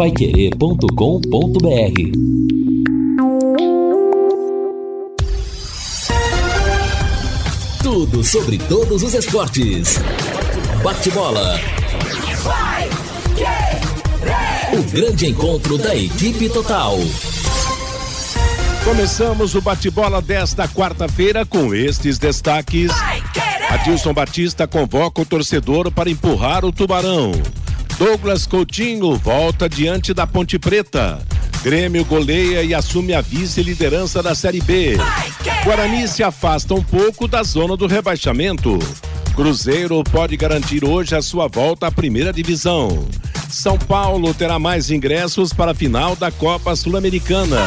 paiquerê.com.br Tudo sobre todos os esportes. Bate-bola. O grande encontro da equipe total. Começamos o bate-bola desta quarta-feira com estes destaques. Adilson Batista convoca o torcedor para empurrar o tubarão. Douglas Coutinho volta diante da Ponte Preta. Grêmio goleia e assume a vice-liderança da Série B. Guarani se afasta um pouco da zona do rebaixamento. Cruzeiro pode garantir hoje a sua volta à primeira divisão. São Paulo terá mais ingressos para a final da Copa Sul-Americana.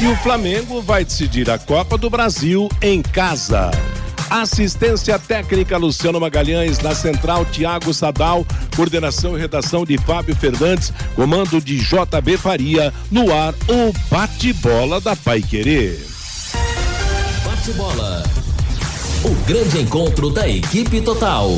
E o Flamengo vai decidir a Copa do Brasil em casa. Assistência técnica Luciano Magalhães, na central Tiago Sadal, coordenação e redação de Fábio Fernandes, comando de JB Faria, no ar o bate-bola da Pai Querer. Bate-bola. O grande encontro da equipe total.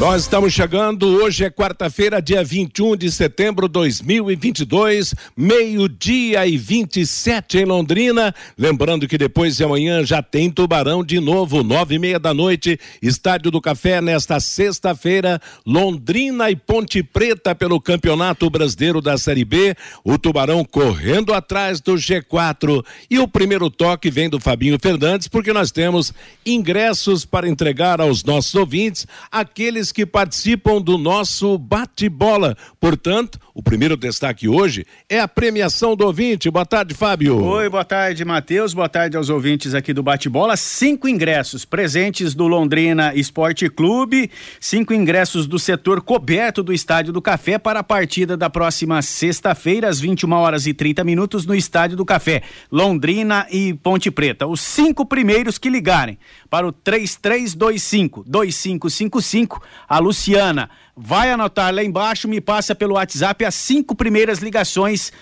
Nós estamos chegando, hoje é quarta-feira, dia 21 de setembro de 2022, meio-dia e 27 em Londrina. Lembrando que depois de amanhã já tem Tubarão de novo, nove e meia da noite, Estádio do Café, nesta sexta-feira, Londrina e Ponte Preta pelo Campeonato Brasileiro da Série B. O Tubarão correndo atrás do G4. E o primeiro toque vem do Fabinho Fernandes, porque nós temos ingressos para entregar aos nossos ouvintes, aqueles que participam do nosso bate-bola. Portanto, o primeiro destaque hoje é a premiação do ouvinte. Boa tarde, Fábio. Oi, boa tarde, Matheus. Boa tarde aos ouvintes aqui do bate-bola. Cinco ingressos presentes do Londrina Esporte Clube, cinco ingressos do setor coberto do Estádio do Café para a partida da próxima sexta-feira, às 21 horas e 30 minutos, no Estádio do Café, Londrina e Ponte Preta. Os cinco primeiros que ligarem para o 3325 2555 a Luciana vai anotar lá embaixo, me passa pelo WhatsApp as cinco primeiras ligações,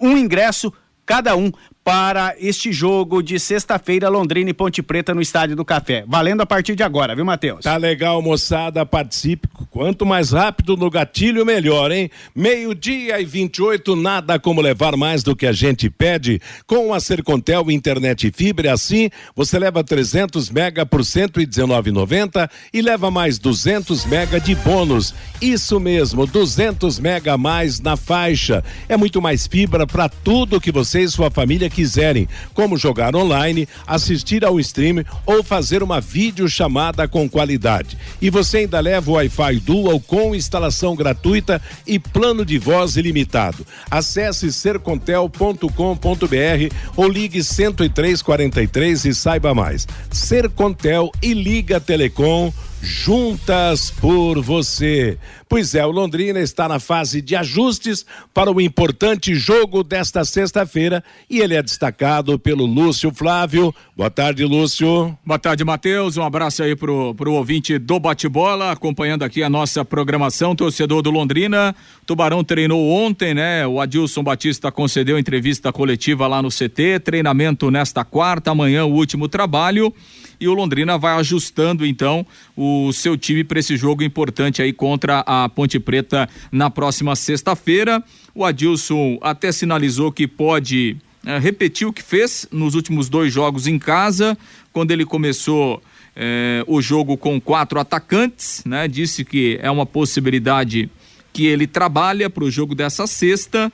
um ingresso cada um para este jogo de sexta-feira, Londrina e Ponte Preta no Estádio do Café. Valendo a partir de agora, viu, Matheus? Tá legal, moçada. Participe. Quanto mais rápido no gatilho, melhor, hein? Meio-dia e 28, nada como levar mais do que a gente pede. Com a Sercontel Internet e Fibra, assim, você leva 300 mega por 119,90 e leva mais 200 mega de bônus. Isso mesmo, 200 mega a mais na faixa. É muito mais fibra para tudo que você e sua família quiserem, como jogar online, assistir ao stream ou fazer uma videochamada com qualidade. E você ainda leva o Wi-Fi Dual com instalação gratuita e plano de voz ilimitado. Acesse sercontel.com.br ou ligue 10343 e saiba mais. Sercontel e Liga Telecom juntas por você. Pois é, o Londrina está na fase de ajustes para o importante jogo desta sexta-feira e ele é destacado pelo Lúcio Flávio. Boa tarde, Lúcio. Boa tarde, Matheus. Um abraço aí pro, pro ouvinte do bate-bola, acompanhando aqui a nossa programação, torcedor do Londrina. Tubarão treinou ontem, né? O Adilson Batista concedeu entrevista coletiva lá no CT, treinamento nesta quarta, amanhã o último trabalho e o Londrina vai ajustando então o seu time para esse jogo importante aí contra a Ponte Preta na próxima sexta-feira. O Adilson até sinalizou que pode é, repetir o que fez nos últimos dois jogos em casa, quando ele começou é, o jogo com quatro atacantes, né? Disse que é uma possibilidade que ele trabalha para o jogo dessa sexta.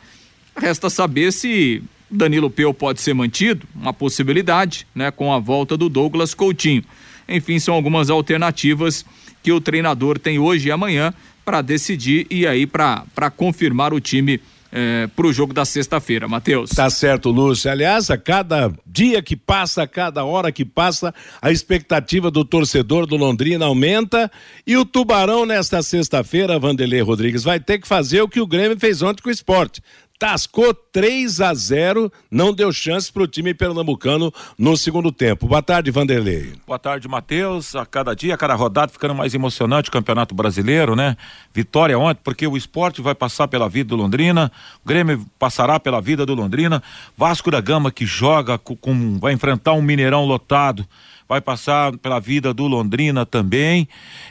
Resta saber se Danilo Peu pode ser mantido, uma possibilidade, né, com a volta do Douglas Coutinho. Enfim, são algumas alternativas que o treinador tem hoje e amanhã para decidir e aí para confirmar o time é, para o jogo da sexta-feira, Matheus. Tá certo, Lúcio. Aliás, a cada dia que passa, a cada hora que passa, a expectativa do torcedor do Londrina aumenta e o Tubarão nesta sexta-feira, Vanderlei Rodrigues, vai ter que fazer o que o Grêmio fez ontem com o esporte tascou 3 a 0, não deu chance para o time pernambucano no segundo tempo. Boa tarde, Vanderlei. Boa tarde, Matheus. A cada dia, a cada rodada, ficando mais emocionante o Campeonato Brasileiro, né? Vitória ontem, porque o esporte vai passar pela vida do Londrina, o Grêmio passará pela vida do Londrina, Vasco da Gama que joga com, vai enfrentar um Mineirão lotado vai passar pela vida do Londrina também.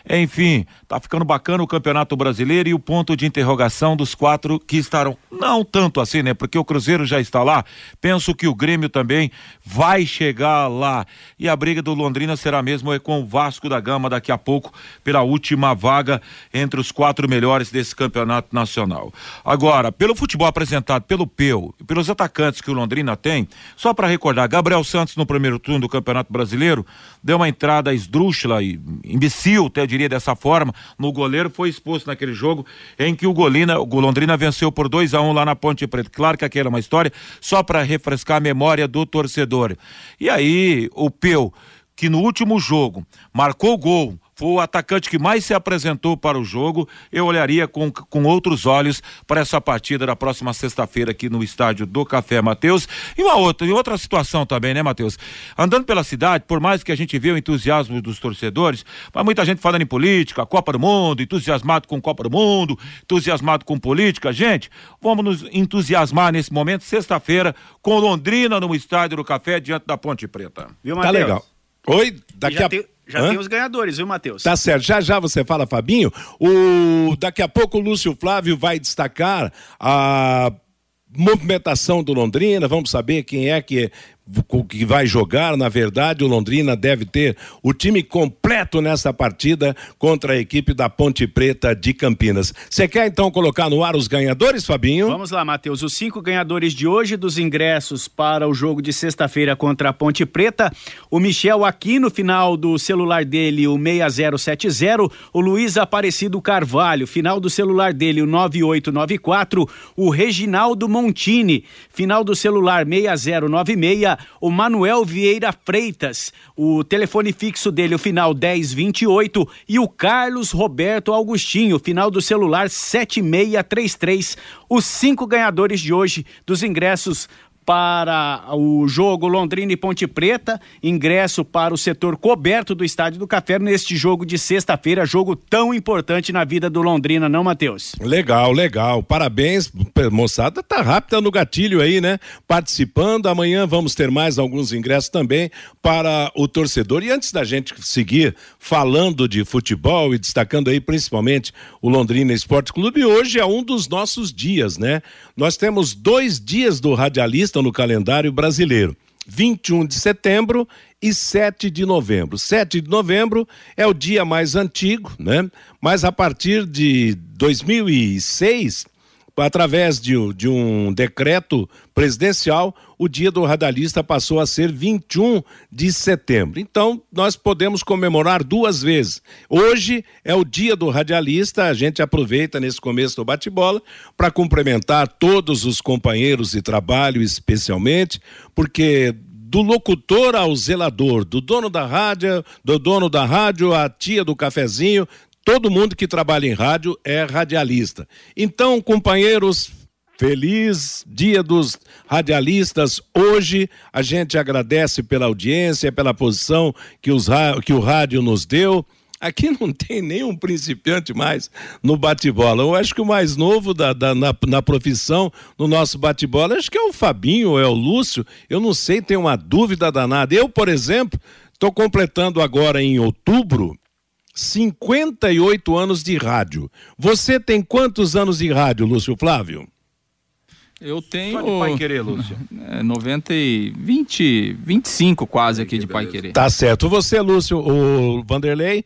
Enfim, tá ficando bacana o Campeonato Brasileiro e o ponto de interrogação dos quatro que estarão. Não tanto assim, né? Porque o Cruzeiro já está lá. Penso que o Grêmio também vai chegar lá. E a briga do Londrina será mesmo é com o Vasco da Gama daqui a pouco pela última vaga entre os quatro melhores desse campeonato nacional. Agora, pelo futebol apresentado pelo Peu, pelos atacantes que o Londrina tem, só para recordar, Gabriel Santos no primeiro turno do Campeonato Brasileiro deu uma entrada esdrúxula e imbecil, até eu dessa forma, no goleiro, foi exposto naquele jogo em que o Golina, o Londrina venceu por 2 a 1 um lá na Ponte Preta. Claro que aquela é uma história só para refrescar a memória do torcedor. E aí, o Peu, que no último jogo marcou gol, foi o atacante que mais se apresentou para o jogo, eu olharia com, com outros olhos para essa partida da próxima sexta-feira aqui no estádio do Café Matheus. E uma outra, e outra situação também, né, Matheus? Andando pela cidade, por mais que a gente vê o entusiasmo dos torcedores, mas muita gente falando em política, Copa do Mundo, entusiasmado com Copa do Mundo, entusiasmado com política. Gente, vamos nos entusiasmar nesse momento, sexta-feira, com Londrina no estádio do Café, diante da Ponte Preta. Viu, Matheus? Tá legal. Oi, daqui a pouco. Já Hã? tem os ganhadores, viu, Matheus? Tá certo. Já já você fala, Fabinho. O... Daqui a pouco o Lúcio Flávio vai destacar a movimentação do Londrina. Vamos saber quem é que que vai jogar, na verdade, o Londrina deve ter o time completo nessa partida contra a equipe da Ponte Preta de Campinas. Você quer então colocar no ar os ganhadores, Fabinho? Vamos lá, Matheus. Os cinco ganhadores de hoje dos ingressos para o jogo de sexta-feira contra a Ponte Preta. O Michel aqui no final do celular dele, o 6070. O Luiz Aparecido Carvalho, final do celular dele, o 9894. O Reginaldo Montini, final do celular 6096 o Manuel Vieira Freitas, o telefone fixo dele, o final 1028, e o Carlos Roberto Augustinho, final do celular 7633. Os cinco ganhadores de hoje dos ingressos para o jogo Londrina e Ponte Preta, ingresso para o setor coberto do Estádio do Café neste jogo de sexta-feira, jogo tão importante na vida do Londrina, não, Matheus? Legal, legal. Parabéns, moçada, tá rápida no gatilho aí, né? Participando. Amanhã vamos ter mais alguns ingressos também para o torcedor. E antes da gente seguir falando de futebol e destacando aí principalmente o Londrina Esporte Clube, hoje é um dos nossos dias, né? Nós temos dois dias do radialista no calendário brasileiro. 21 de setembro e 7 de novembro. 7 de novembro é o dia mais antigo, né? Mas a partir de 2006 através de, de, um decreto presidencial, o dia do radialista passou a ser 21 de setembro. Então, nós podemos comemorar duas vezes. Hoje é o dia do radialista, a gente aproveita nesse começo do bate-bola para cumprimentar todos os companheiros de trabalho, especialmente, porque do locutor ao zelador, do dono da rádio, do dono da rádio, à tia do cafezinho, todo mundo que trabalha em rádio é radialista. Então, companheiros, feliz Dia dos Radialistas. Hoje a gente agradece pela audiência, pela posição que, os, que o rádio nos deu. Aqui não tem nenhum principiante mais no bate-bola. Eu acho que o mais novo da, da na, na, profissão, no nosso bate-bola, acho que é o Fabinho é o Lúcio. Eu não sei, tenho uma dúvida danada. Eu, por exemplo, estou completando agora em outubro 58 anos de rádio. Você tem quantos anos de rádio, Lúcio Flávio? Eu tenho. Só de Pai Querer, Lúcio. É, 90 e 20, 25 quase aqui de Pai Querer. Tá certo. Você, Lúcio, o Vanderlei?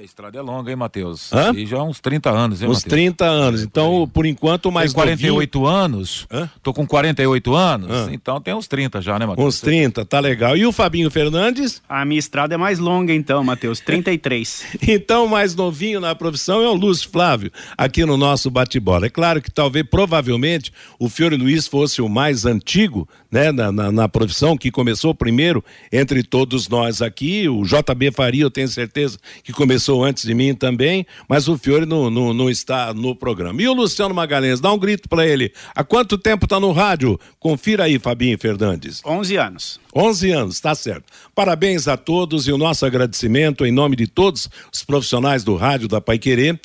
A estrada é longa, hein, Matheus? Hã? E já uns 30 anos, hein, Uns Mateus? 30 anos. Então, por enquanto, mais tem 48 novinho... anos. Hã? Tô com 48 anos, Hã? então tem uns 30 já, né, Matheus? Uns 30, tá legal. E o Fabinho Fernandes? A minha estrada é mais longa, então, Matheus, 33. então, mais novinho na profissão é o Lúcio Flávio, aqui no nosso bate-bola. É claro que talvez, provavelmente, o Fiore Luiz fosse o mais antigo, né, na, na, na profissão, que começou primeiro entre todos nós aqui. O JB Faria, eu tenho certeza que começou antes de mim também, mas o Fiore não, não, não está no programa. E o Luciano Magalhães, dá um grito para ele. Há quanto tempo está no rádio? Confira aí, Fabinho Fernandes. 11 anos. 11 anos, tá certo. Parabéns a todos e o nosso agradecimento em nome de todos os profissionais do rádio da Pai Querer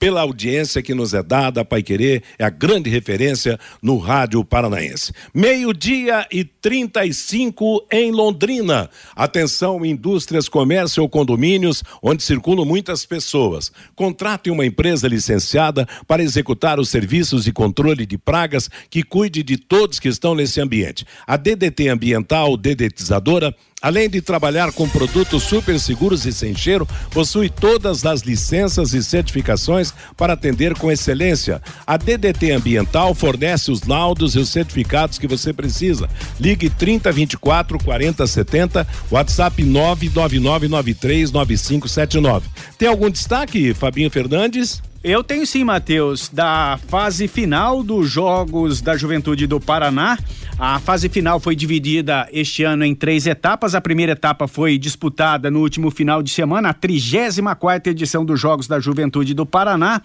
pela audiência que nos é dada. Pai Querer é a grande referência no rádio paranaense. Meio-dia e 35 em Londrina. Atenção, indústrias, comércio ou condomínios, onde circulam muitas pessoas. Contrate uma empresa licenciada para executar os serviços de controle de pragas que cuide de todos que estão nesse ambiente. A DDT Ambiental, dedetizadora, Além de trabalhar com produtos super seguros e sem cheiro, possui todas as licenças e certificações para atender com excelência. A DDT Ambiental fornece os laudos e os certificados que você precisa. Ligue 3024 4070, WhatsApp 999939579. Tem algum destaque, Fabinho Fernandes? Eu tenho sim, Matheus, da fase final dos Jogos da Juventude do Paraná. A fase final foi dividida este ano em três etapas. A primeira etapa foi disputada no último final de semana, a 34 quarta edição dos Jogos da Juventude do Paraná.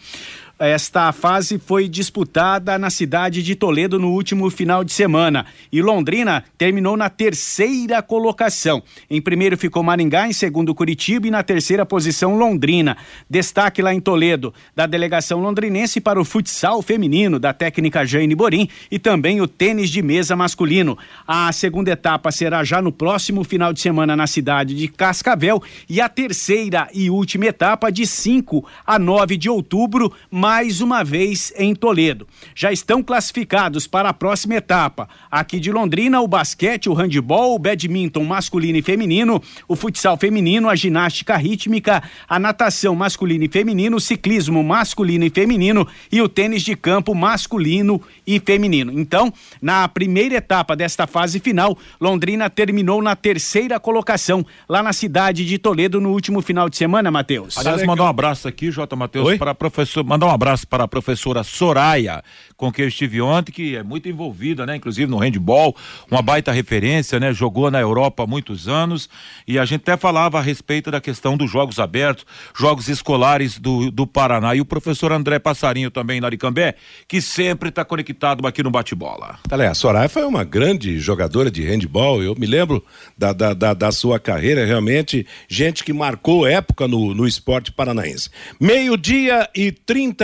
Esta fase foi disputada na cidade de Toledo no último final de semana e Londrina terminou na terceira colocação. Em primeiro ficou Maringá, em segundo Curitiba e na terceira posição Londrina. Destaque lá em Toledo da delegação londrinense para o futsal feminino da técnica Jane Borim e também o tênis de mesa masculino. A segunda etapa será já no próximo final de semana na cidade de Cascavel e a terceira e última etapa de 5 a 9 de outubro mais uma vez em Toledo. Já estão classificados para a próxima etapa. Aqui de Londrina, o basquete, o handebol, o badminton masculino e feminino, o futsal feminino, a ginástica rítmica, a natação masculino e feminino, o ciclismo masculino e feminino e o tênis de campo masculino e feminino. Então, na primeira etapa desta fase final, Londrina terminou na terceira colocação lá na cidade de Toledo no último final de semana, Matheus. Aliás, mandar um abraço aqui, J. Matheus, para professor, mandar um abraço para a professora Soraya, com quem eu estive ontem, que é muito envolvida, né? Inclusive no handball, uma baita referência, né? Jogou na Europa há muitos anos e a gente até falava a respeito da questão dos jogos abertos, jogos escolares do, do Paraná. E o professor André Passarinho também, na Aricambé, que sempre está conectado aqui no bate-bola. A Soraya foi uma grande jogadora de handball, eu me lembro da, da, da, da sua carreira, realmente, gente que marcou época no, no esporte paranaense. Meio-dia e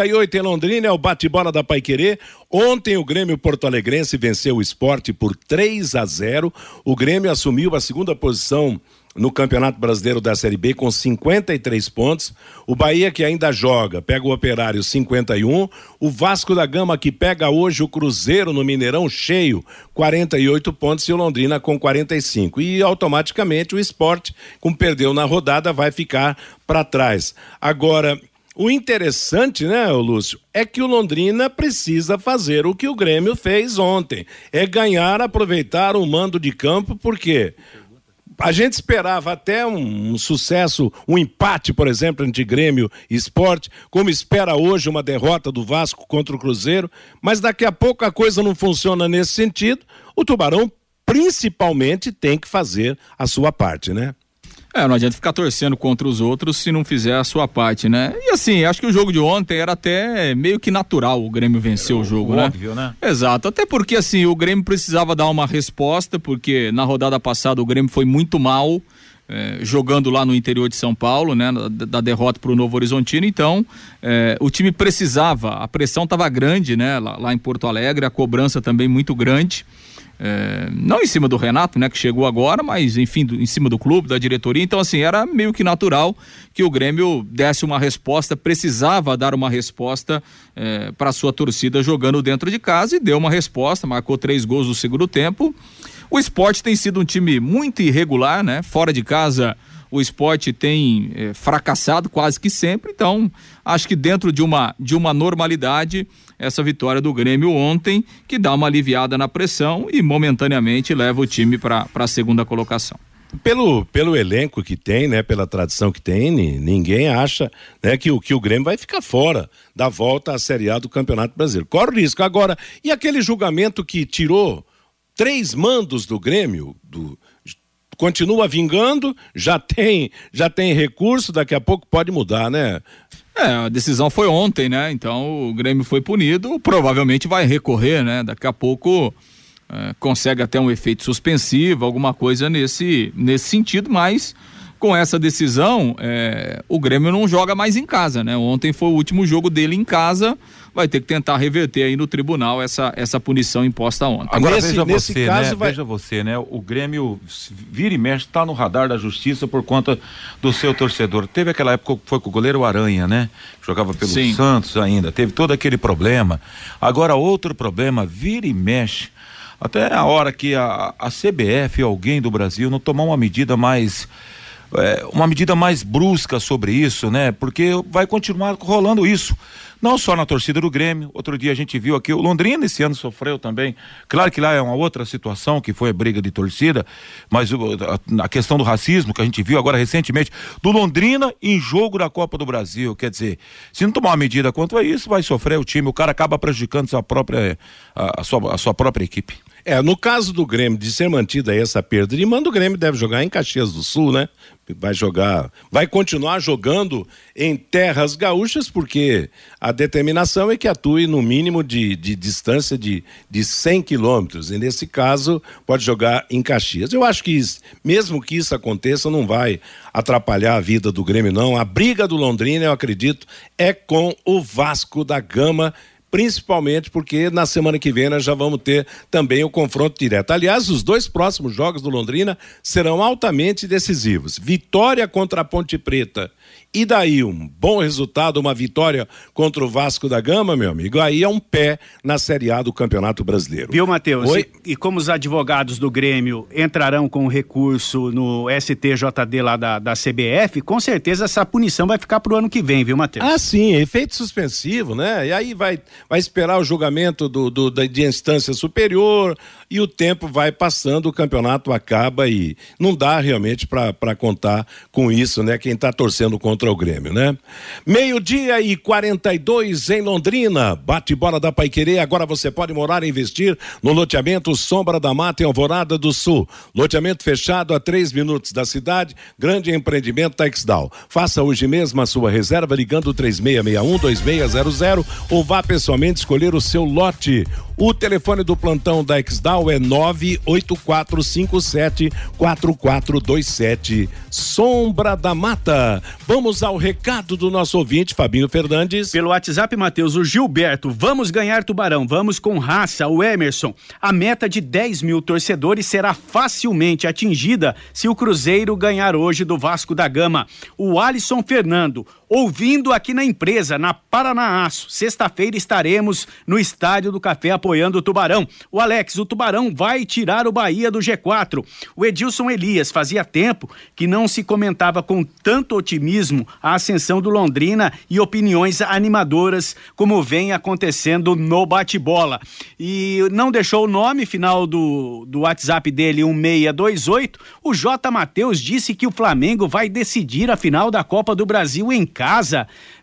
38 em Londrina, é o bate-bola da Paiquerê. Ontem o Grêmio Porto Alegrense venceu o esporte por 3 a 0. O Grêmio assumiu a segunda posição no Campeonato Brasileiro da Série B com 53 pontos. O Bahia que ainda joga, pega o Operário 51. O Vasco da Gama que pega hoje o Cruzeiro no Mineirão cheio, 48 pontos e o Londrina com 45. E automaticamente o esporte, como perdeu na rodada, vai ficar para trás. Agora, o interessante, né, Lúcio, é que o Londrina precisa fazer o que o Grêmio fez ontem: é ganhar, aproveitar o mando de campo, porque a gente esperava até um, sucesso, um empate, por exemplo, entre Grêmio e Esporte, como espera hoje uma derrota do Vasco contra o Cruzeiro, mas daqui a pouco a coisa não funciona nesse sentido. O Tubarão, principalmente, tem que fazer a sua parte, né? É, não adianta ficar torcendo contra os outros se não fizer a sua parte, né? E assim, acho que o jogo de ontem era até meio que natural o Grêmio vencer o jogo, né? Óbvio, né? Exato, até porque assim, o Grêmio precisava dar uma resposta, porque na rodada passada o Grêmio foi muito mal. É, jogando lá no interior de São Paulo, né, da, da derrota para o Novo Horizontino. Então, é, o time precisava, a pressão estava grande, né, lá, lá, em Porto Alegre, a cobrança também muito grande. É, não em cima do Renato, né, que chegou agora, mas enfim, do, em cima do clube, da diretoria. Então, assim, era meio que natural que o Grêmio desse uma resposta, precisava dar uma resposta é, para sua torcida jogando dentro de casa e deu uma resposta, marcou três gols no segundo tempo. O esporte tem sido um time muito irregular, né? Fora de casa, o esporte tem é, fracassado quase que sempre, então acho que dentro de uma, de uma normalidade essa vitória do Grêmio ontem, que dá uma aliviada na pressão e momentaneamente leva o time para a segunda colocação. Pelo, pelo elenco que tem, né, pela tradição que tem, ninguém acha né, que, o, que o Grêmio vai ficar fora da volta à Série A do Campeonato Brasileiro. Corre risco. Agora, e aquele julgamento que tirou três mandos do Grêmio, do, continua vingando, já tem, já tem recurso, daqui a pouco pode mudar, né? É, a decisão foi ontem, né? Então o Grêmio foi punido, provavelmente vai recorrer, né? Daqui a pouco é, consegue até um efeito suspensivo, alguma coisa nesse, nesse sentido, mas com essa decisão, é, o Grêmio não joga mais em casa, né? Ontem foi o último jogo dele em casa vai ter que tentar reverter aí no tribunal essa, essa punição imposta ontem. Agora nesse, veja nesse você, caso né? Vai... Veja você, né? O Grêmio vira e mexe, está no radar da justiça por conta do seu torcedor. Teve aquela época que foi com o goleiro Aranha, né? Jogava pelo Sim. Santos ainda, teve todo aquele problema. Agora outro problema, vira e mexe. Até a hora que a, a CBF, alguém do Brasil, não tomar uma medida mais é, uma medida mais brusca sobre isso, né? Porque vai continuar rolando isso. Não só na torcida do Grêmio, outro dia a gente viu aqui, o Londrina esse ano sofreu também. Claro que lá é uma outra situação, que foi a briga de torcida, mas a, a, questão do racismo que a gente viu agora recentemente, do Londrina em jogo da Copa do Brasil. Quer dizer, se não tomar uma medida contra isso, vai sofrer o time, o cara acaba prejudicando sua própria, a, a sua, a sua própria equipe. É, no caso do Grêmio, de ser mantida essa perda de mando, o Grêmio deve jogar em Caxias do Sul, né? Vai jogar, vai continuar jogando em terras gaúchas, porque a determinação é que atue no mínimo de, de distância de, de 100 quilômetros. E nesse caso, pode jogar em Caxias. Eu acho que, isso, mesmo que isso aconteça, não vai atrapalhar a vida do Grêmio, não. A briga do Londrina, eu acredito, é com o Vasco da Gama principalmente porque na semana que vem nós já vamos ter também o confronto direto. Aliás, os dois próximos jogos do Londrina serão altamente decisivos. Vitória contra a Ponte Preta e daí um bom resultado, uma vitória contra o Vasco da Gama, meu amigo, aí é um pé na Série A do Campeonato Brasileiro. Viu, Matheus? E, e, como os advogados do Grêmio entrarão com recurso no STJD lá da, da CBF, com certeza essa punição vai ficar pro ano que vem, viu, Matheus? Ah, sim, efeito suspensivo, né? E aí vai, vai esperar o julgamento do, do, da, de instância superior e o tempo vai passando, o campeonato acaba e não dá realmente para contar com isso, né? Quem está torcendo contra contra o Grêmio, né? Meio-dia e 42 em Londrina. Bate bola da Paiquerê. Agora você pode morar e investir no loteamento Sombra da Mata em Alvorada do Sul. Loteamento fechado a três minutos da cidade. Grande empreendimento Texdal. Faça hoje mesmo a sua reserva ligando 3661-2600 ou vá pessoalmente escolher o seu lote. O telefone do plantão da Exdal é 984574427. Sombra da Mata. Vamos ao recado do nosso ouvinte, Fabinho Fernandes. Pelo WhatsApp, Matheus, o Gilberto. Vamos ganhar Tubarão. Vamos com raça. O Emerson. A meta de 10 mil torcedores será facilmente atingida se o Cruzeiro ganhar hoje do Vasco da Gama. O Alisson Fernando ouvindo aqui na empresa, na Paranaço. Sexta-feira estaremos no Estádio do Café apoiando o Tubarão. O Alex, o Tubarão vai tirar o Bahia do G4. O Edilson Elias, fazia tempo que não se comentava com tanto otimismo a ascensão do Londrina e opiniões animadoras como vem acontecendo no bate-bola. E não deixou o nome, final do, do WhatsApp dele, 1628. O J. Matheus disse que o Flamengo vai decidir a final da Copa do Brasil em casa.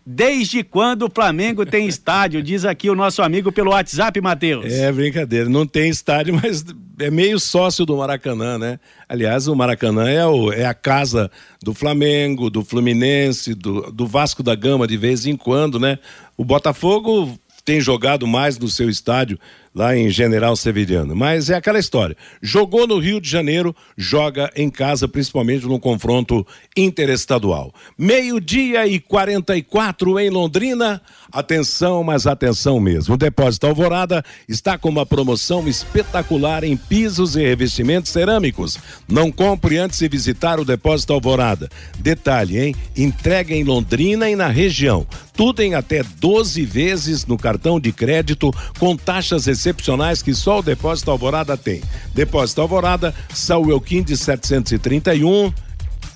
Desde quando o Flamengo tem estádio? Diz aqui o nosso amigo pelo WhatsApp, Matheus. É brincadeira, não tem estádio, mas é meio sócio do Maracanã, né? Aliás, o Maracanã é, o, é a casa do Flamengo, do Fluminense, do, do Vasco da Gama de vez em quando, né? O Botafogo tem jogado mais no seu estádio lá em General Severiano. Mas é aquela história. Jogou no Rio de Janeiro, joga em casa, principalmente no confronto interestadual. Meio-dia e 44 em Londrina. Atenção, mas atenção mesmo. O Depósito Alvorada está com uma promoção espetacular em pisos e revestimentos cerâmicos. Não compre antes de visitar o Depósito Alvorada. Detalhe, hein? Entrega em Londrina e na região. Tudo em até 12 vezes no cartão de crédito com taxas excepcionais que só o Depósito Alvorada tem. Depósito Alvorada, Saúl Elquim de 731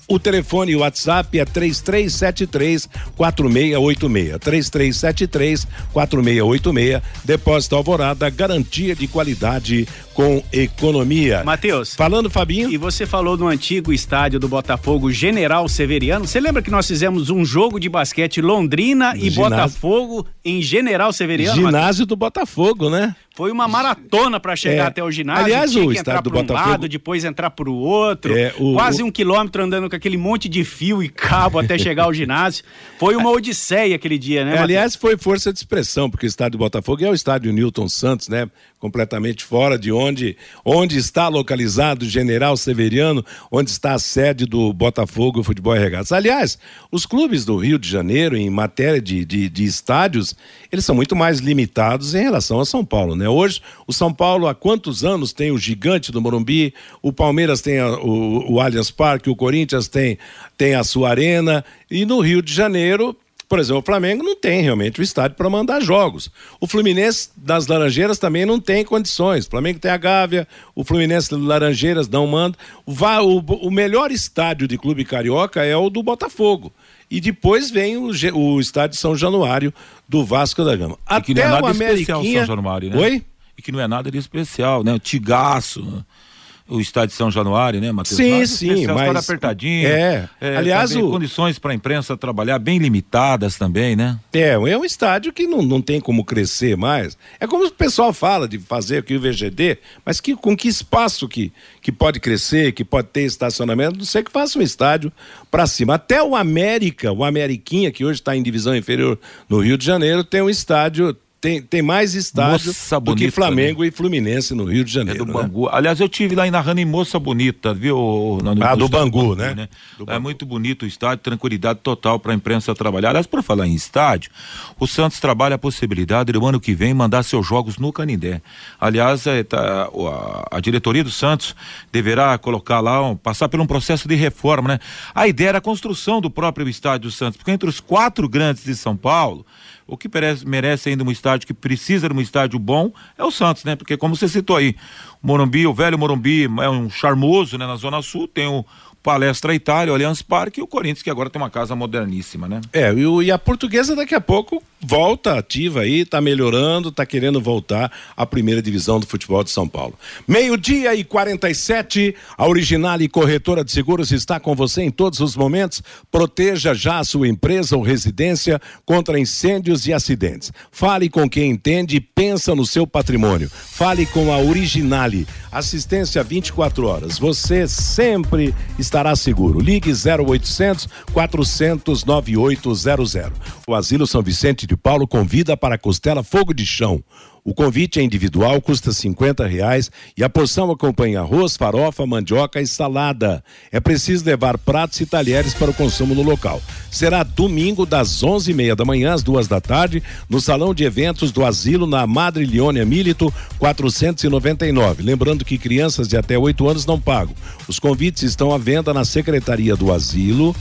o telefone e o WhatsApp é 3373 4686. 3373 4686. Depósito Alvorada, garantia de qualidade com economia. Matheus. Falando, Fabinho. E você falou no antigo estádio do Botafogo, General Severiano. Você lembra que nós fizemos um jogo de basquete Londrina e Ginásio. Botafogo em General Severiano? Ginásio Mateus? do Botafogo, né? Foi uma maratona para chegar é, até o ginásio. Aliás, tinha o que entrar do um Botafogo... lado, depois entrar o outro. É, o, quase o... um quilômetro andando com aquele monte de fio e cabo até chegar ao ginásio. Foi uma odisseia aquele dia, né? É, aliás, foi força de expressão, porque o estádio do Botafogo é o estádio Newton Santos, né? Completamente fora de onde, onde está localizado o General Severiano, onde está a sede do Botafogo Futebol e Regatas. Aliás, os clubes do Rio de Janeiro, em matéria de, de, de estádios, eles são muito mais limitados em relação a São Paulo, né? Hoje, o São Paulo há quantos anos tem o gigante do Morumbi, o Palmeiras tem a, o, o Allianz Parque, o Corinthians tem, tem a sua arena, e no Rio de Janeiro por exemplo, o Flamengo não tem realmente o estádio para mandar jogos. O Fluminense das Laranjeiras também não tem condições. O Flamengo tem a Gávea, o Fluminense das Laranjeiras não manda. O, melhor estádio de clube carioca é o do Botafogo. E depois vem o, o estádio São Januário do Vasco da Gama. Até que não é nada o Ameriquinha... especial São Januário, né? Oi? E que não é nada de especial, né? O Tigaço. O estádio de São Januário, né, Matheus? Sim, sim, mas apertadinho. É. é Aliás, o... condições para a imprensa trabalhar bem limitadas também, né? É, é um estádio que não, não tem como crescer mais. É como o pessoal fala de fazer aqui o VGD, mas que, com que espaço que, que pode crescer, que pode ter estacionamento, não sei que faça um estádio para cima. Até o América, o Ameriquinha, que hoje está em divisão inferior no Rio de Janeiro, tem um estádio tem, tem mais estádio Moça do bonita, que Flamengo né? e Fluminense no Rio de Janeiro. É do né? Bangu. Aliás, eu tive lá narrando em Moça Bonita, viu? No, ah, do Bangu, Bangu, né? né? Do é Bangu. muito bonito o estádio, tranquilidade total para a imprensa trabalhar. Aliás, por falar em estádio, o Santos trabalha a possibilidade de, no ano que vem, mandar seus jogos no Canindé. Aliás, é, tá, a, a, diretoria do Santos deverá colocar lá, um, passar por um processo de reforma, né? A ideia era a construção do próprio estádio do Santos, porque entre os quatro grandes de São Paulo, o que merece, merece ainda um estádio que precisa de um estádio bom é o Santos, né? Porque como você citou aí, o Morumbi, o velho Morumbi é um charmoso, né? Na Zona Sul, tem o, Palestra Itália, Allianz Parque e o Corinthians, que agora tem uma casa moderníssima, né? É, e, e a portuguesa daqui a pouco volta ativa aí, tá melhorando, tá querendo voltar à primeira divisão do futebol de São Paulo. Meio-dia e 47, a original e corretora de seguros está com você em todos os momentos. Proteja já a sua empresa ou residência contra incêndios e acidentes. Fale com quem entende e pensa no seu patrimônio. Fale com a Originale. Assistência 24 horas. Você sempre está estará seguro. Ligue 0800 400 9800. O Asilo São Vicente de Paulo convida para a costela Fogo de Chão. O convite é individual, custa cinquenta reais e a porção acompanha arroz, farofa, mandioca e salada. É preciso levar pratos e talheres para o consumo no local. Será domingo das onze e meia da manhã às duas da tarde no salão de eventos do Asilo na Madre Leônia Milito 499. Lembrando que crianças de até oito anos não pagam. Os convites estão à venda na Secretaria do Asilo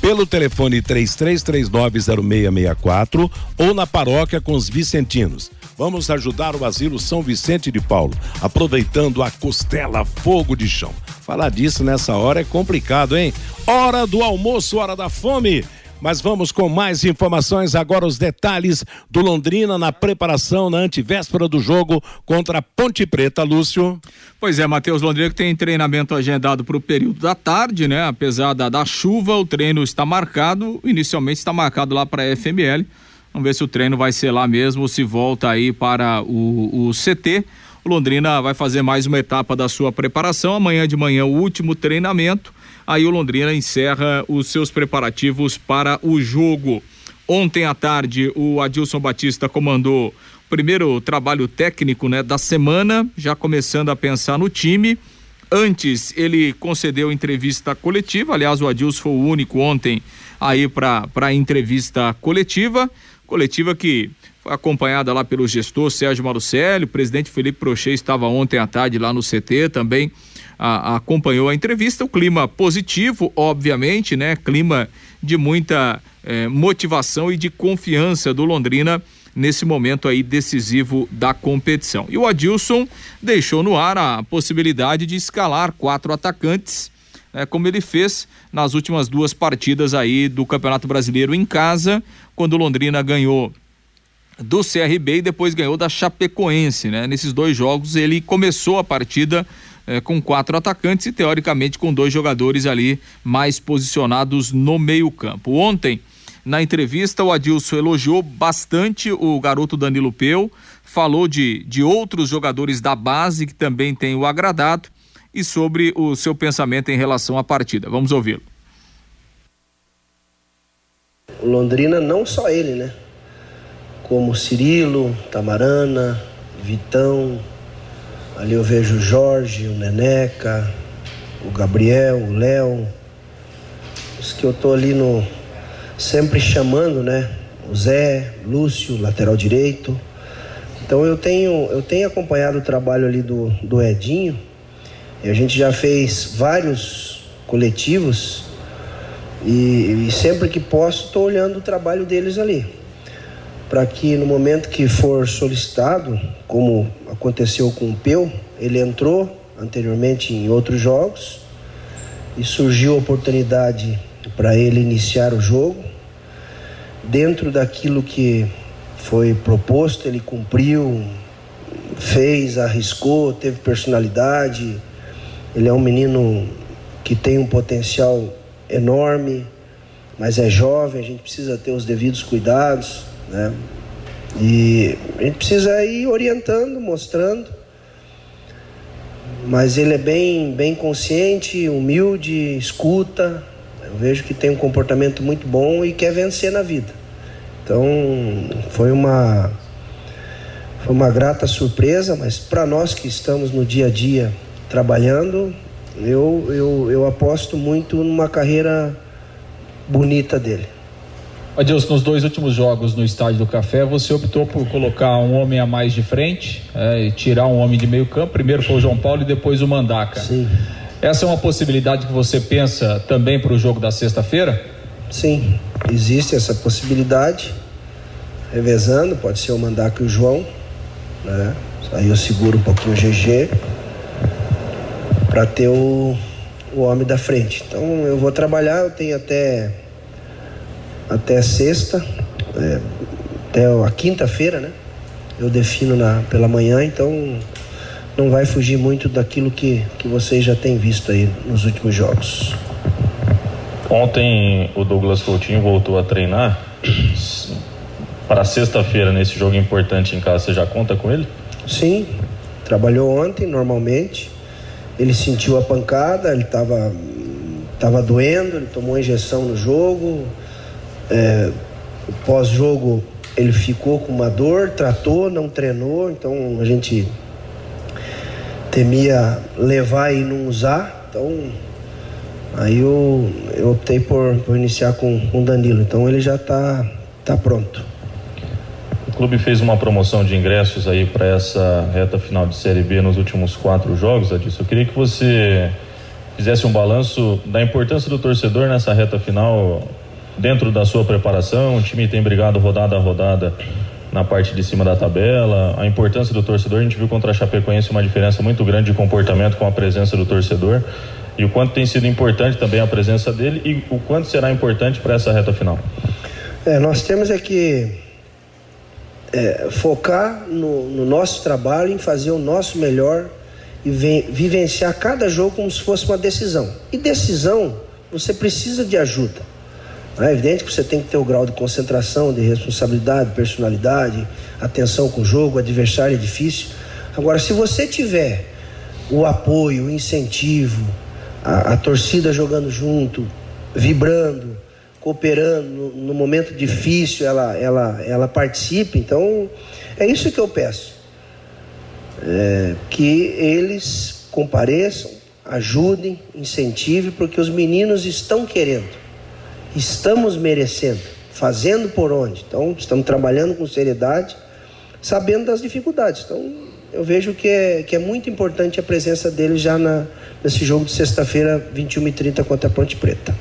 pelo telefone 33390664 ou na paróquia com os vicentinos. Vamos ajudar o Asilo São Vicente de Paulo, aproveitando a costela fogo de chão. Falar disso nessa hora é complicado, hein? Hora do almoço, hora da fome. Mas vamos com mais informações agora os detalhes do Londrina na preparação na antivéspera do jogo contra a Ponte Preta, Lúcio. Pois é, Matheus Londrina que tem treinamento agendado para o período da tarde, né? Apesar da, da chuva, o treino está marcado, inicialmente está marcado lá para a FML Vamos ver se o treino vai ser lá mesmo, se volta aí para o, o CT. O Londrina vai fazer mais uma etapa da sua preparação. Amanhã de manhã, o último treinamento. Aí o Londrina encerra os seus preparativos para o jogo. Ontem à tarde, o Adilson Batista comandou o primeiro trabalho técnico né, da semana, já começando a pensar no time. Antes, ele concedeu entrevista coletiva. Aliás, o Adilson foi o único ontem aí para entrevista coletiva coletiva que foi acompanhada lá pelo gestor Sérgio Marucelli, o presidente Felipe Prochet estava ontem à tarde lá no CT também, a, a, acompanhou a entrevista, o clima positivo, obviamente, né? Clima de muita eh, motivação e de confiança do Londrina nesse momento aí decisivo da competição. E o Adilson deixou no ar a possibilidade de escalar quatro atacantes, né, como ele fez nas últimas duas partidas aí do Campeonato Brasileiro em casa, quando o Londrina ganhou do CRB e depois ganhou da Chapecoense, né? Nesses dois jogos ele começou a partida eh, com quatro atacantes e teoricamente com dois jogadores ali mais posicionados no meio campo. Ontem Na entrevista, o Adilson elogiou bastante o garoto Danilo Peu, falou de, de outros jogadores da base que também têm o agradado e sobre o seu pensamento em relação à partida. Vamos ouvi-lo. Londrina, não só ele, né? Como Cirilo, Tamarana, Vitão, ali eu vejo o Jorge, o Neneca, o Gabriel, o Léo, os que eu tô ali no sempre chamando, né? O Zé, Lúcio, lateral direito. Então eu tenho, eu tenho acompanhado o trabalho ali do, do Edinho. E a gente já fez vários coletivos e, e sempre que posso estou olhando o trabalho deles ali. Para que no momento que for solicitado, como aconteceu com o Peu, ele entrou anteriormente em outros jogos e surgiu a oportunidade para ele iniciar o jogo. Dentro daquilo que foi proposto, ele cumpriu, fez, arriscou, teve personalidade. Ele é um menino que tem um potencial enorme, mas é jovem, a gente precisa ter os devidos cuidados, né? E a gente precisa ir orientando, mostrando. Mas ele é bem, bem consciente, humilde, escuta, eu vejo que tem um comportamento muito bom e quer vencer na vida. Então, foi uma foi uma grata surpresa, mas para nós que estamos no dia a dia trabalhando, eu, eu, eu aposto muito numa carreira bonita dele. Adilson, nos dois últimos jogos no Estádio do Café, você optou por colocar um homem a mais de frente é, e tirar um homem de meio campo. Primeiro foi o João Paulo e depois o Mandaca. Sim. Essa é uma possibilidade que você pensa também para o jogo da sexta-feira? Sim, existe essa possibilidade. Revezando, pode ser o Mandaca e o João. Né? Aí eu seguro um pouquinho o GG para ter o, o homem da frente. Então eu vou trabalhar, eu tenho até até sexta, é, até a quinta-feira, né? Eu defino na, pela manhã, então não vai fugir muito daquilo que, que vocês já têm visto aí nos últimos jogos. Ontem o Douglas Coutinho voltou a treinar. Para sexta-feira, nesse jogo importante em casa, você já conta com ele? Sim, trabalhou ontem normalmente. Ele sentiu a pancada, ele estava tava doendo, ele tomou injeção no jogo. É, Pós-jogo ele ficou com uma dor, tratou, não treinou, então a gente temia levar e não usar, então aí eu, eu optei por, por iniciar com o Danilo, então ele já está tá pronto. Clube fez uma promoção de ingressos aí para essa reta final de Série B nos últimos quatro jogos, Adilson. Eu queria que você fizesse um balanço da importância do torcedor nessa reta final dentro da sua preparação. O time tem brigado rodada a rodada na parte de cima da tabela, a importância do torcedor. A gente viu contra a Chapecoense uma diferença muito grande de comportamento com a presença do torcedor e o quanto tem sido importante também a presença dele e o quanto será importante para essa reta final. É, nós temos é que é, focar no, no, nosso trabalho, em fazer o nosso melhor e vem, vivenciar cada jogo como se fosse uma decisão. E decisão, você precisa de ajuda. É evidente que você tem que ter o grau de concentração, de responsabilidade, personalidade, atenção com o jogo, adversário é difícil. Agora, se você tiver o apoio, o incentivo, a, a torcida jogando junto, vibrando, cooperando, no, momento difícil ela, ela, ela participe, então é isso que eu peço. É, que eles compareçam, ajudem, incentivem, porque os meninos estão querendo estamos merecendo, fazendo por onde. Então, estamos trabalhando com seriedade, sabendo das dificuldades. Então, eu vejo que é, que é muito importante a presença dele já na, nesse jogo de sexta-feira, 21h30 contra a Ponte Preta.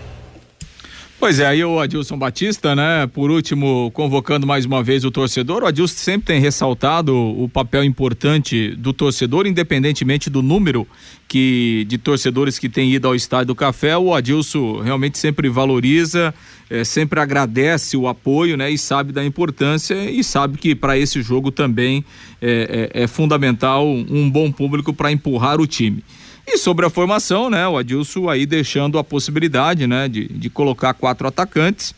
Pois é, aí o Adilson Batista, né? Por último, convocando mais uma vez o torcedor. O Adilson sempre tem ressaltado o papel importante do torcedor, independentemente do número que de torcedores que têm ido ao Estádio do Café. O Adilson realmente sempre valoriza, é, sempre agradece o apoio, né? E sabe da importância e sabe que para esse jogo também é, é, é fundamental um bom público para empurrar o time. E sobre a formação, né? O Adilson aí deixando a possibilidade, né? De, de colocar quatro atacantes.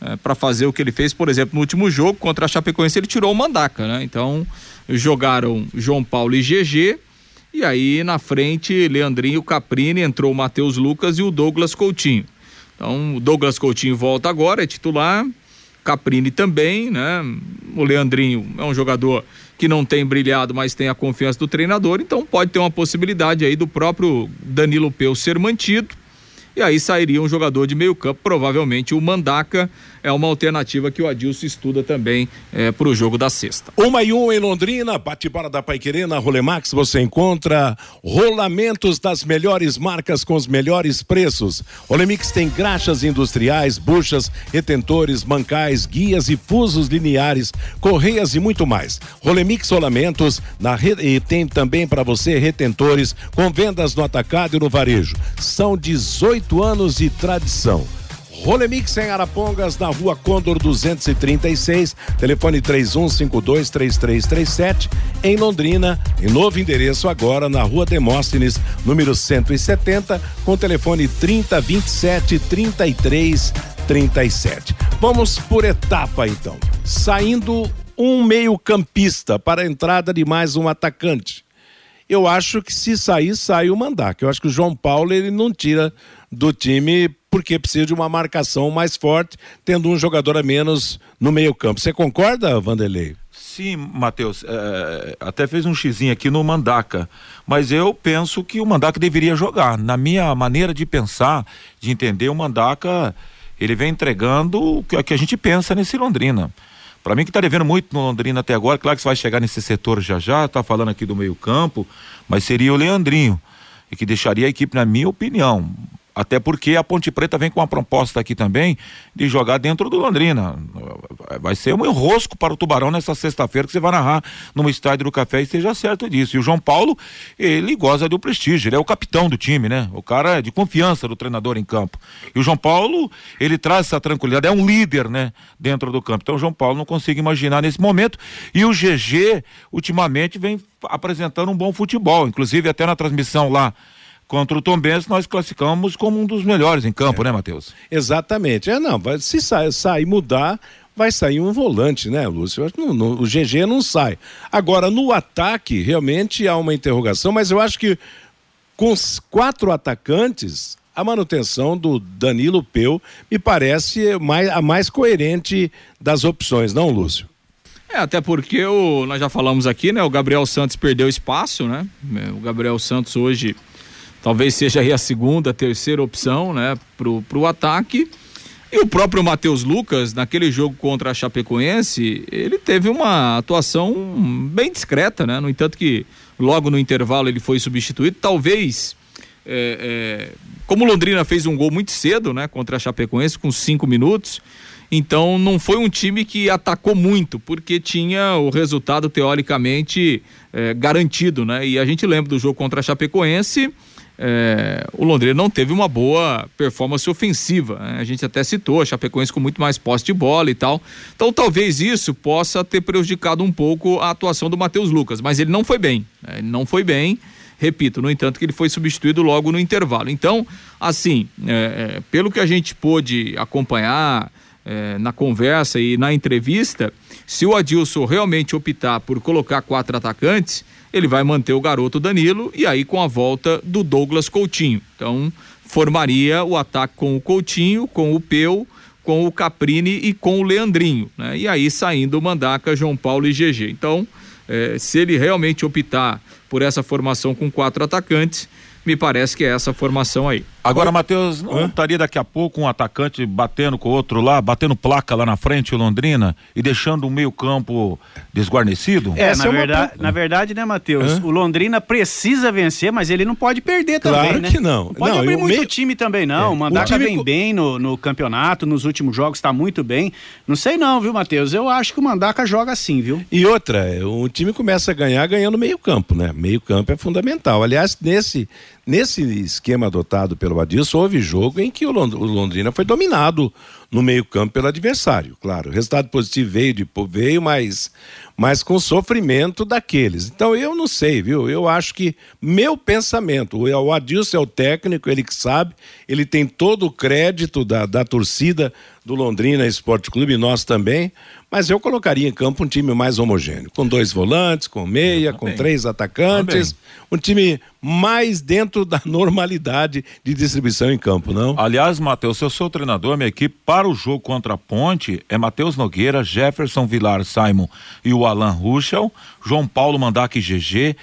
é, para fazer o que ele fez, por exemplo, no último jogo contra a Chapecoense, ele tirou o Mandaca, né? Então, jogaram João Paulo e GG. E aí, na frente, Leandrinho Caprini, entrou o Matheus Lucas e o Douglas Coutinho. Então, o Douglas Coutinho volta agora, é titular. Caprini também, né? O Leandrinho é um jogador que não tem brilhado, mas tem a confiança do treinador, então pode ter uma possibilidade aí do próprio Danilo Peu ser mantido. E aí sairia um jogador de meio campo, provavelmente o Mandaca, é uma alternativa que o Adilson estuda também é, para o jogo da sexta. Uma e um em Londrina, bate-bola da Paiquerê na Rolemax, você encontra rolamentos das melhores marcas com os melhores preços. Rolemix tem graxas industriais, buchas, retentores, mancais, guias e fusos lineares, correias e muito mais. Rolemix Rolamentos na e tem também para você retentores com vendas no atacado e no varejo. São 18 anos de tradição. Rolemix em Arapongas, na rua Condor 236, telefone 31523337. Em Londrina, em novo endereço agora, na rua Demóstenes, número 170, com telefone 3027 3337. Vamos por etapa então. Saindo um meio-campista para a entrada de mais um atacante. Eu acho que se sair, sai o Mandac. Eu acho que o João Paulo ele não tira do time porque precisa de uma marcação mais forte, tendo um jogador a menos no meio-campo. Você concorda, Vanderlei? Sim, Matheus, é, até fez um xizinho aqui no Mandaca, mas eu penso que o Mandaca deveria jogar. Na minha maneira de pensar, de entender, o Mandaca, ele vem entregando o que, que a gente pensa nesse Londrina. Para mim que está devendo muito no Londrina até agora, claro que você vai chegar nesse setor já já, tá falando aqui do meio campo, mas seria o Leandrinho, e que deixaria a equipe, na minha opinião, até porque a Ponte Preta vem com uma proposta aqui também de jogar dentro do Londrina. Vai ser um enrosco para o Tubarão nessa sexta-feira que você vai narrar no estádio do Café e seja certo disso. E o João Paulo, ele goza do prestígio, ele é o capitão do time, né? O cara é de confiança do treinador em campo. E o João Paulo, ele traz essa tranquilidade, é um líder, né? Dentro do campo. Então o João Paulo não consigo imaginar nesse momento. E o GG, ultimamente, vem apresentando um bom futebol. Inclusive, até na transmissão lá contra o Tom Benz, nós classificamos como um dos melhores em campo, é. né, Matheus? Exatamente. É, não, vai, se sair sai, mudar, vai sair um volante, né, Lúcio? No, no, o GG não sai. Agora, no ataque, realmente há uma interrogação, mas eu acho que com os quatro atacantes, a manutenção do Danilo Peu me parece mais, a mais coerente das opções, não, Lúcio? É, até porque o, nós já falamos aqui, né? O Gabriel Santos perdeu espaço, né? O Gabriel Santos hoje talvez seja aí a segunda, terceira opção, né, pro, pro ataque. E o próprio Matheus Lucas, naquele jogo contra a Chapecoense, ele teve uma atuação bem discreta, né? No entanto que logo no intervalo ele foi substituído, talvez é, é, como Londrina fez um gol muito cedo, né, contra a Chapecoense com cinco minutos, então não foi um time que atacou muito, porque tinha o resultado teoricamente é, garantido, né? E a gente lembra do jogo contra a Chapecoense, é, o Londrina não teve uma boa performance ofensiva. Né? A gente até citou a Chapecoense com muito mais posse de bola e tal. Então talvez isso possa ter prejudicado um pouco a atuação do Matheus Lucas, mas ele não foi bem. Né? Ele não foi bem. Repito, no entanto, que ele foi substituído logo no intervalo. Então, assim, é, é pelo que a gente pôde acompanhar é, na conversa e na entrevista, se o Adilson realmente optar por colocar quatro atacantes, ele vai manter o garoto Danilo e aí com a volta do Douglas Coutinho. Então, formaria o ataque com o Coutinho, com o Peu, com o Caprini e com o Leandrinho, né? E aí saindo o Mandaca, João Paulo e GG. Então, eh, se ele realmente optar por essa formação com quatro atacantes, me parece que é essa formação aí. Agora, Matheus, não Hã? estaria daqui a pouco um atacante batendo com o outro lá, batendo placa lá na frente, o Londrina, e deixando o meio-campo desguarnecido? É, na, é verdade, uma... na verdade, né, Matheus? O Londrina precisa vencer, mas ele não pode perder claro também, né? que não. Não pode não, abrir muito meio... time também, não. É. O Mandaca time... vem bem no, no campeonato, nos últimos jogos está muito bem. Não sei não, viu, Matheus? Eu acho que o Mandaca joga assim, viu? E outra, o time começa a ganhar ganhando meio-campo, né? Meio-campo é fundamental. Aliás, nesse Nesse esquema adotado pelo Adilson, houve jogo em que o Londrina foi dominado no meio-campo pelo adversário, claro. O resultado positivo veio, de, veio, mas, mas com sofrimento daqueles. Então eu não sei, viu? Eu acho que meu pensamento, o Adilson é o técnico, ele que sabe, ele tem todo o crédito da, da torcida do Londrina Esporte Clube, nós também, mas eu colocaria em campo um time mais homogêneo, com dois volantes, com meia, com três atacantes, um time mais dentro da normalidade de distribuição em campo, não? Aliás, Matheus, eu sou treinador, minha equipe para o jogo contra a Ponte é Matheus Nogueira, Jefferson Vilar Simon e o Alan Ruschel, João Paulo Mandac GG,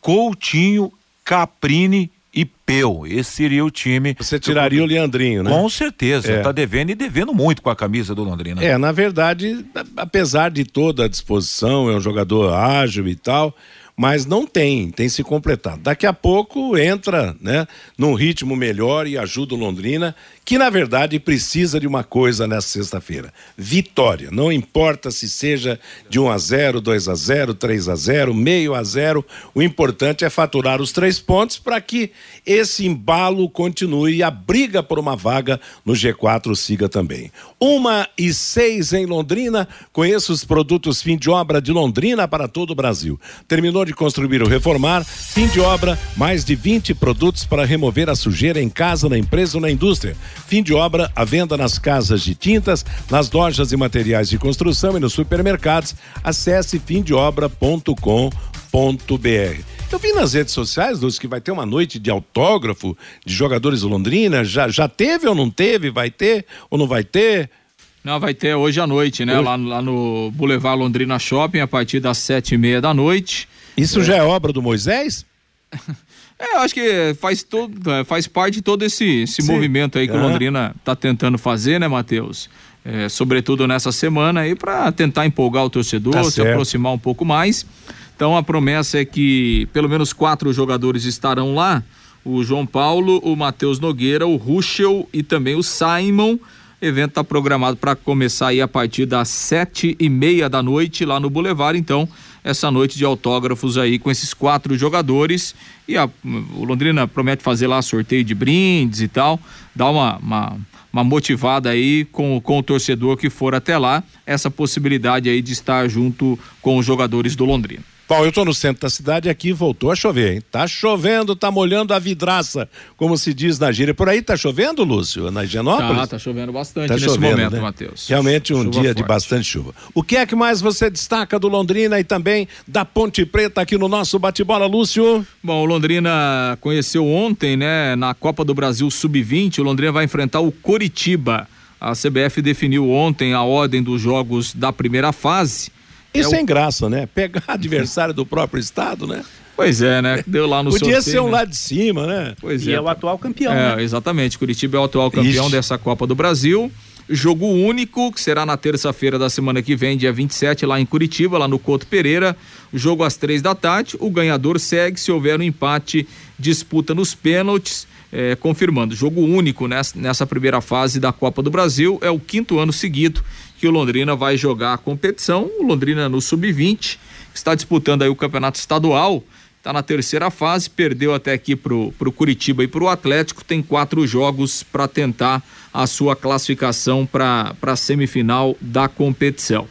Coutinho, Caprini e Peu. Esse seria o time. Você tiraria o Leandrinho, né? Com certeza. É. Tá devendo e devendo muito com a camisa do Londrina. É, na verdade, apesar de toda a disposição, é um jogador ágil e tal mas não tem, tem se completado. Daqui a pouco entra, né, num ritmo melhor e ajuda o Londrina, que na verdade precisa de uma coisa nessa sexta-feira: vitória. Não importa se seja de 1 a 0, 2 a 0, 3 a 0, meio a 0, o importante é faturar os três pontos para que esse embalo continue e a briga por uma vaga no G4 siga também. Uma e seis em Londrina, conheça os produtos fim de obra de Londrina para todo o Brasil. Terminou de construir ou reformar, fim de obra, mais de 20 produtos para remover a sujeira em casa, na empresa ou na indústria. Fim de obra, a venda nas casas de tintas, nas lojas e materiais de construção e nos supermercados. Acesse fimdeobra.com.br. Eu vi nas redes sociais, Lúcio, que vai ter uma noite de autógrafo de jogadores do Londrina. Já, já teve ou não teve? Vai ter ou não vai ter? Não, vai ter hoje à noite, né? Lá, lá, no Boulevard Londrina Shopping, a partir das sete e meia da noite. Isso é. já é obra do Moisés? É, eu acho que faz, todo, é, faz parte de todo esse, esse movimento aí que o Londrina está tentando fazer, né, Matheus? É, sobretudo nessa semana aí, para tentar empolgar o torcedor, tá se aproximar um pouco mais. Então a promessa é que pelo menos quatro jogadores estarão lá: o João Paulo, o Matheus Nogueira, o Ruschel e também o Simon. O evento está programado para começar aí a partir das sete e meia da noite lá no Boulevard. Então, essa noite de autógrafos aí com esses quatro jogadores. E a, o Londrina promete fazer lá sorteio de brindes e tal, dar uma, uma, uma motivada aí com, com o torcedor que for até lá, essa possibilidade aí de estar junto com os jogadores do Londrina. Bom, eu estou no centro da cidade aqui voltou a chover, hein? Tá chovendo, tá molhando a vidraça, como se diz na gíria. Por aí tá chovendo, Lúcio, na Higienópolis? Tá, tá chovendo bastante tá nesse chovendo, momento, né? Matheus. Realmente um chuva dia forte. de bastante chuva. O que é que mais você destaca do Londrina e também da Ponte Preta aqui no nosso bate-bola, Lúcio? Bom, o Londrina conheceu ontem, né, na Copa do Brasil Sub-20, o Londrina vai enfrentar o Coritiba. A CBF definiu ontem a ordem dos jogos da primeira fase. E é sem o... graça, né? Pegar adversário do próprio estado, né? Pois é, né? Deu lá no Podia sorteio, ser um né? lá de cima, né? Pois e é. é o atual campeão, é, né? Exatamente. Curitiba é o atual campeão Ixi. dessa Copa do Brasil. Jogo único, que será na terça-feira da semana que vem, dia 27, lá em Curitiba, lá no Couto Pereira. Jogo às três da tarde. O ganhador segue. Se houver um empate, disputa nos pênaltis. É, confirmando, jogo único nessa, nessa primeira fase da Copa do Brasil. É o quinto ano seguido que o Londrina vai jogar a competição. O Londrina no sub-20 está disputando aí o campeonato estadual. Está na terceira fase, perdeu até aqui pro, pro Curitiba e pro Atlético. Tem quatro jogos para tentar a sua classificação para a semifinal da competição.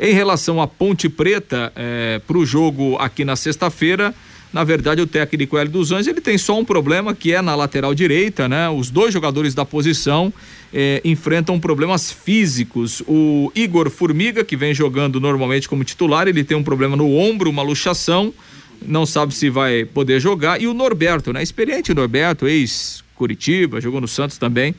Em relação à Ponte Preta, é, para o jogo aqui na sexta-feira, na verdade, o técnico Hélio dos Anjos ele tem só um problema que é na lateral direita, né? Os dois jogadores da posição eh, enfrentam problemas físicos. O Igor Formiga, que vem jogando normalmente como titular, ele tem um problema no ombro, uma luxação, não sabe se vai poder jogar. E o Norberto, né? Experiente Norberto, ex-Curitiba, jogou no Santos também,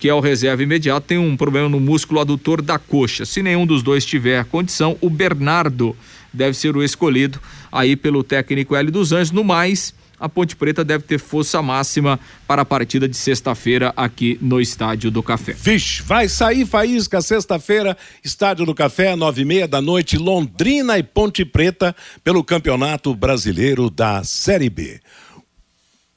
que é o reserva imediato, tem um problema no músculo adutor da coxa. Se nenhum dos dois tiver condição, o Bernardo deve ser o escolhido aí pelo técnico Hélio dos Anjos. No mais, a Ponte Preta deve ter força máxima para a partida de sexta-feira aqui no Estádio do Café. Vixe, vai sair faísca sexta-feira, Estádio do Café, nove e meia da noite, Londrina e Ponte Preta, pelo Campeonato Brasileiro da Série B.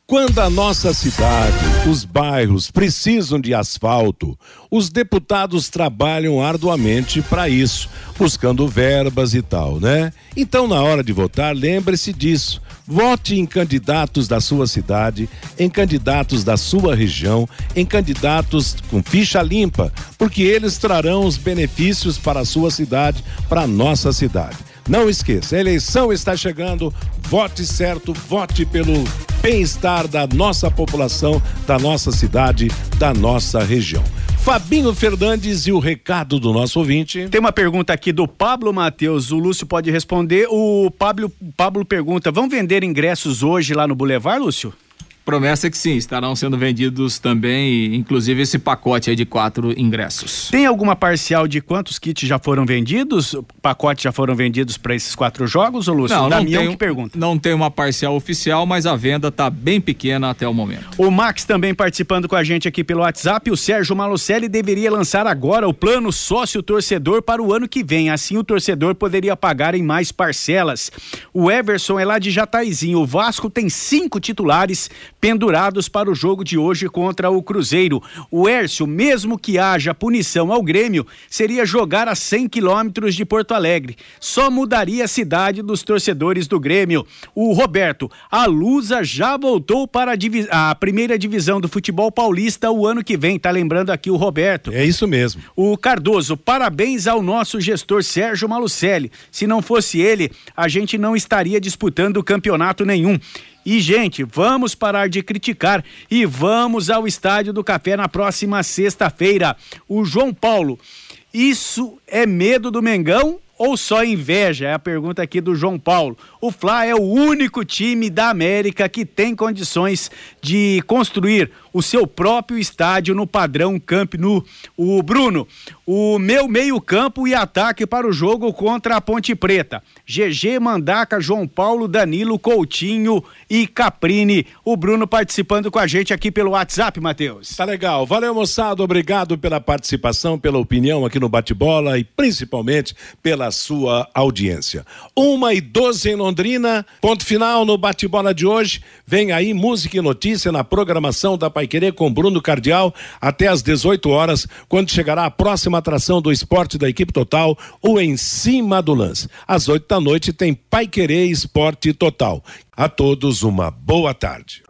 Quando a nossa cidade, os bairros precisam de asfalto, os deputados trabalham arduamente para isso, buscando verbas e tal, né? Então, na hora de votar, lembre-se disso Vote em candidatos da sua cidade, em candidatos da sua região, em candidatos com ficha limpa, porque eles trarão os benefícios para a sua cidade, para a nossa cidade. Não esqueça, a eleição está chegando. Vote certo, vote pelo bem-estar da nossa população, da nossa cidade, da nossa região. Fabinho Fernandes e o recado do nosso ouvinte. Tem uma pergunta aqui do Pablo Matheus, o Lúcio pode responder. O Pablo, Pablo pergunta: vão vender ingressos hoje lá no Boulevard, Lúcio? Promessa é que sim, estarão sendo vendidos também, inclusive esse pacote aí de quatro ingressos. Tem alguma parcial de quantos kits já foram vendidos? Pacotes já foram vendidos para esses quatro jogos, ou Lúcio? Não, não Damião tem, que pergunta. Não tem uma parcial oficial, mas a venda está bem pequena até o momento. O Max também participando com a gente aqui pelo WhatsApp. O Sérgio Malucelli deveria lançar agora o plano sócio-torcedor para o ano que vem. Assim o torcedor poderia pagar em mais parcelas. O Everson é lá de Jataizinho. O Vasco tem cinco titulares pendurados para o jogo de hoje contra o Cruzeiro. O Hércio, mesmo que haja punição ao Grêmio, seria jogar a 100 quilômetros de Porto Alegre. Só mudaria a cidade dos torcedores do Grêmio. O Roberto, a Lusa já voltou para a, a primeira divisão do futebol paulista o ano que vem. Tá lembrando aqui o Roberto. É isso mesmo. O Cardoso, parabéns ao nosso gestor Sérgio Malucelli. Se não fosse ele, a gente não estaria disputando campeonato nenhum. E, gente, vamos parar de criticar e vamos ao Estádio do Café na próxima sexta-feira. O João Paulo, isso é medo do Mengão ou só inveja? É a pergunta aqui do João Paulo. O Fla é o único time da América que tem condições de construir o seu próprio estádio no padrão Camp Nou. O Bruno, o meu meio-campo e ataque para o jogo contra a Ponte Preta. GG, Mandaca, João Paulo, Danilo, Coutinho e Caprini. O Bruno participando com a gente aqui pelo WhatsApp, Matheus. Tá legal. Valeu, moçada. Obrigado pela participação, pela opinião aqui no Bate-Bola e principalmente pela sua audiência. Uma e doze em Londrina. Ponto final no Bate-Bola de hoje. Vem aí música e notícia na programação da Pai Querer com Bruno Cardial até às 18 horas, quando chegará a próxima atração do esporte da equipe total, o Em Cima do Lance. Às 8 da noite tem Pai Querer Esporte Total. A todos uma boa tarde.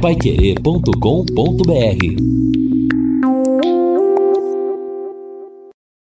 Paiquerê.com.br